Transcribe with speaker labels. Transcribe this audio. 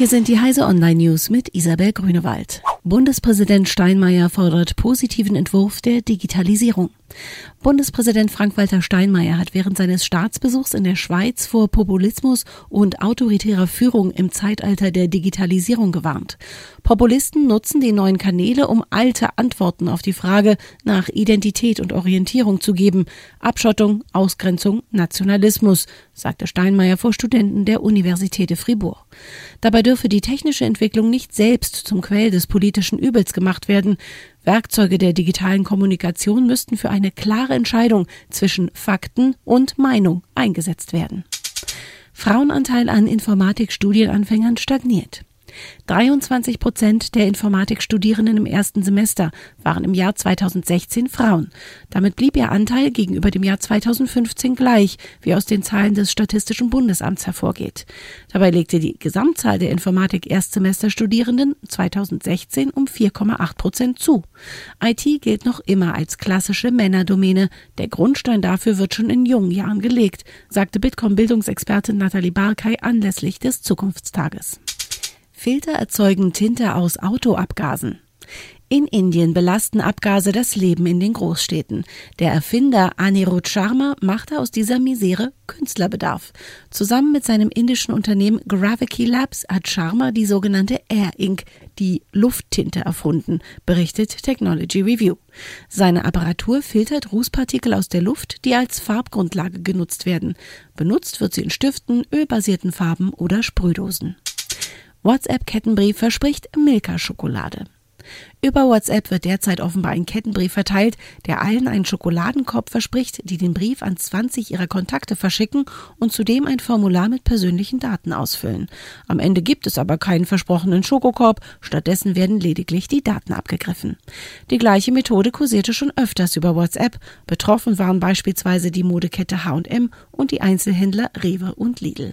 Speaker 1: Hier sind die Heise Online News mit Isabel Grünewald. Bundespräsident Steinmeier fordert positiven Entwurf der Digitalisierung. Bundespräsident Frank-Walter Steinmeier hat während seines Staatsbesuchs in der Schweiz vor Populismus und autoritärer Führung im Zeitalter der Digitalisierung gewarnt. Populisten nutzen die neuen Kanäle, um alte Antworten auf die Frage nach Identität und Orientierung zu geben. Abschottung, Ausgrenzung, Nationalismus, sagte Steinmeier vor Studenten der Universität Fribourg. Dabei dürfe die technische Entwicklung nicht selbst zum Quell des politischen Übels gemacht werden. Werkzeuge der digitalen Kommunikation müssten für eine klare Entscheidung zwischen Fakten und Meinung eingesetzt werden. Frauenanteil an Informatikstudienanfängern stagniert. 23 Prozent der Informatikstudierenden im ersten Semester waren im Jahr 2016 Frauen. Damit blieb ihr Anteil gegenüber dem Jahr 2015 gleich, wie aus den Zahlen des Statistischen Bundesamts hervorgeht. Dabei legte die Gesamtzahl der Informatik-Erstsemesterstudierenden 2016 um 4,8 Prozent zu. IT gilt noch immer als klassische Männerdomäne. Der Grundstein dafür wird schon in jungen Jahren gelegt, sagte Bitkom-Bildungsexpertin Nathalie Barkay anlässlich des Zukunftstages. Filter erzeugen Tinte aus Autoabgasen. In Indien belasten Abgase das Leben in den Großstädten. Der Erfinder Anirudh Sharma machte aus dieser Misere Künstlerbedarf. Zusammen mit seinem indischen Unternehmen Gravity Labs hat Sharma die sogenannte Air Ink, die Lufttinte, erfunden, berichtet Technology Review. Seine Apparatur filtert Rußpartikel aus der Luft, die als Farbgrundlage genutzt werden. Benutzt wird sie in Stiften, ölbasierten Farben oder Sprühdosen. WhatsApp-Kettenbrief verspricht Milka-Schokolade. Über WhatsApp wird derzeit offenbar ein Kettenbrief verteilt, der allen einen Schokoladenkorb verspricht, die den Brief an 20 ihrer Kontakte verschicken und zudem ein Formular mit persönlichen Daten ausfüllen. Am Ende gibt es aber keinen versprochenen Schokokorb, stattdessen werden lediglich die Daten abgegriffen. Die gleiche Methode kursierte schon öfters über WhatsApp. Betroffen waren beispielsweise die Modekette H&M und die Einzelhändler Rewe und Lidl.